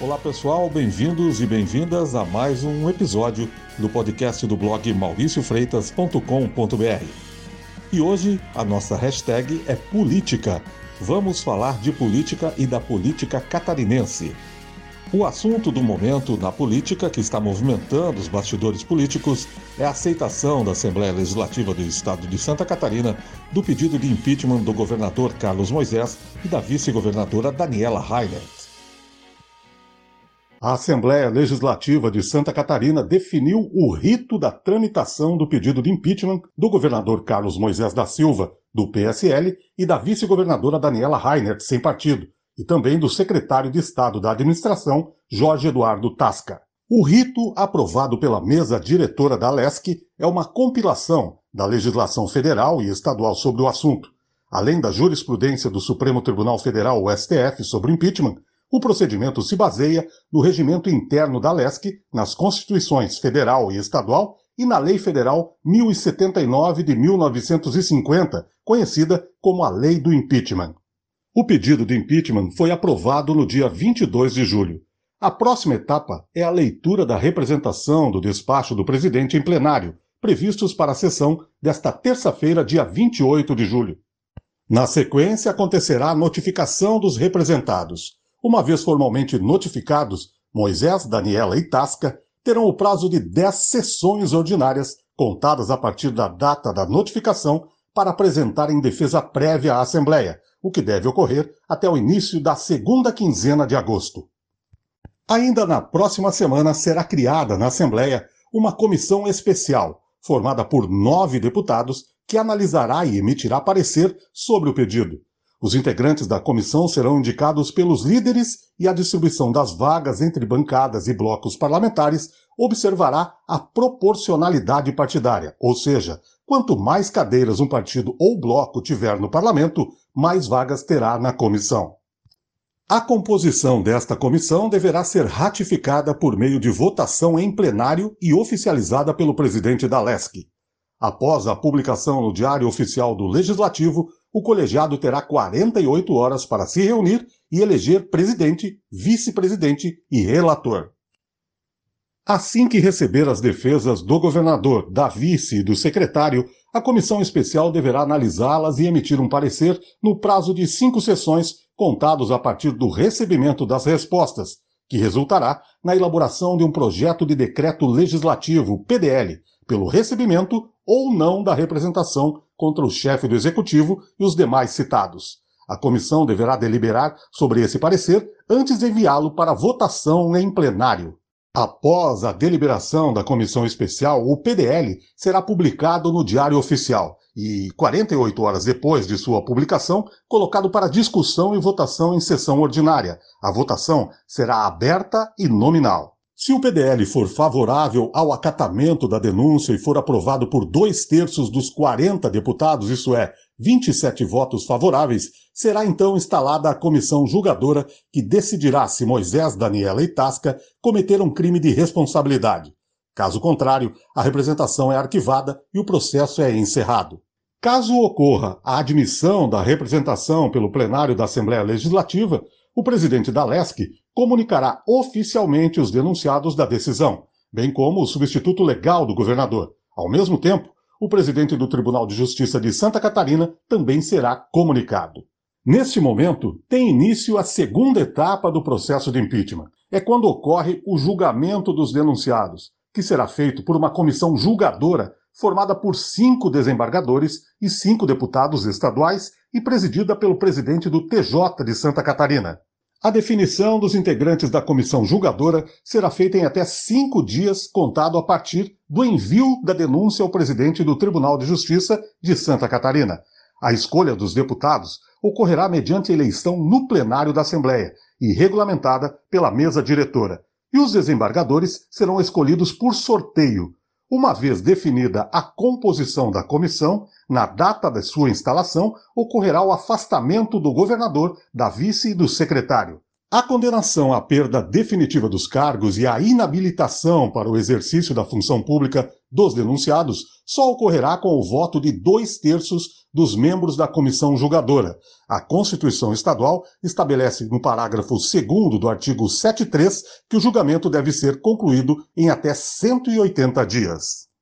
Olá pessoal, bem-vindos e bem-vindas a mais um episódio do podcast do blog mauriciofreitas.com.br. E hoje a nossa hashtag é política. Vamos falar de política e da política catarinense. O assunto do momento na política que está movimentando os bastidores políticos é a aceitação da Assembleia Legislativa do Estado de Santa Catarina do pedido de impeachment do governador Carlos Moisés e da vice-governadora Daniela Reinert. A Assembleia Legislativa de Santa Catarina definiu o rito da tramitação do pedido de impeachment do governador Carlos Moisés da Silva, do PSL, e da vice-governadora Daniela Reinert, sem partido, e também do secretário de Estado da Administração, Jorge Eduardo Tasca. O rito, aprovado pela mesa diretora da LESC, é uma compilação da legislação federal e estadual sobre o assunto, além da jurisprudência do Supremo Tribunal Federal, o STF, sobre impeachment, o procedimento se baseia no regimento interno da LESC, nas constituições federal e estadual e na Lei Federal 1079 de 1950, conhecida como a Lei do Impeachment. O pedido de impeachment foi aprovado no dia 22 de julho. A próxima etapa é a leitura da representação do despacho do presidente em plenário, previstos para a sessão desta terça-feira, dia 28 de julho. Na sequência, acontecerá a notificação dos representados. Uma vez formalmente notificados, Moisés, Daniela e Tasca terão o prazo de 10 sessões ordinárias, contadas a partir da data da notificação, para apresentarem defesa prévia à Assembleia, o que deve ocorrer até o início da segunda quinzena de agosto. Ainda na próxima semana será criada na Assembleia uma comissão especial, formada por nove deputados, que analisará e emitirá parecer sobre o pedido. Os integrantes da comissão serão indicados pelos líderes e a distribuição das vagas entre bancadas e blocos parlamentares observará a proporcionalidade partidária, ou seja, quanto mais cadeiras um partido ou bloco tiver no parlamento, mais vagas terá na comissão. A composição desta comissão deverá ser ratificada por meio de votação em plenário e oficializada pelo presidente da LESC. Após a publicação no Diário Oficial do Legislativo, o colegiado terá 48 horas para se reunir e eleger presidente, vice-presidente e relator. Assim que receber as defesas do governador, da vice e do secretário, a comissão especial deverá analisá-las e emitir um parecer no prazo de cinco sessões, contados a partir do recebimento das respostas, que resultará na elaboração de um projeto de decreto legislativo, PDL, pelo recebimento ou não da representação contra o chefe do executivo e os demais citados. A comissão deverá deliberar sobre esse parecer antes de enviá-lo para votação em plenário. Após a deliberação da comissão especial, o PDL será publicado no Diário Oficial e, 48 horas depois de sua publicação, colocado para discussão e votação em sessão ordinária. A votação será aberta e nominal. Se o PDL for favorável ao acatamento da denúncia e for aprovado por dois terços dos 40 deputados, isso é, 27 votos favoráveis, será então instalada a comissão julgadora que decidirá se Moisés, Daniela e Tasca cometeram crime de responsabilidade. Caso contrário, a representação é arquivada e o processo é encerrado. Caso ocorra a admissão da representação pelo plenário da Assembleia Legislativa, o presidente da LESC comunicará oficialmente os denunciados da decisão, bem como o substituto legal do governador. Ao mesmo tempo, o presidente do Tribunal de Justiça de Santa Catarina também será comunicado. Neste momento, tem início a segunda etapa do processo de impeachment. É quando ocorre o julgamento dos denunciados, que será feito por uma comissão julgadora formada por cinco desembargadores e cinco deputados estaduais e presidida pelo presidente do TJ de Santa Catarina. A definição dos integrantes da comissão julgadora será feita em até cinco dias, contado a partir do envio da denúncia ao presidente do Tribunal de Justiça de Santa Catarina. A escolha dos deputados ocorrerá mediante eleição no plenário da Assembleia e regulamentada pela mesa diretora. E os desembargadores serão escolhidos por sorteio. Uma vez definida a composição da comissão, na data de sua instalação, ocorrerá o afastamento do governador, da vice e do secretário. A condenação à perda definitiva dos cargos e a inabilitação para o exercício da função pública dos denunciados só ocorrerá com o voto de dois terços dos membros da comissão julgadora. A Constituição Estadual estabelece no parágrafo 2 do artigo 73 que o julgamento deve ser concluído em até 180 dias.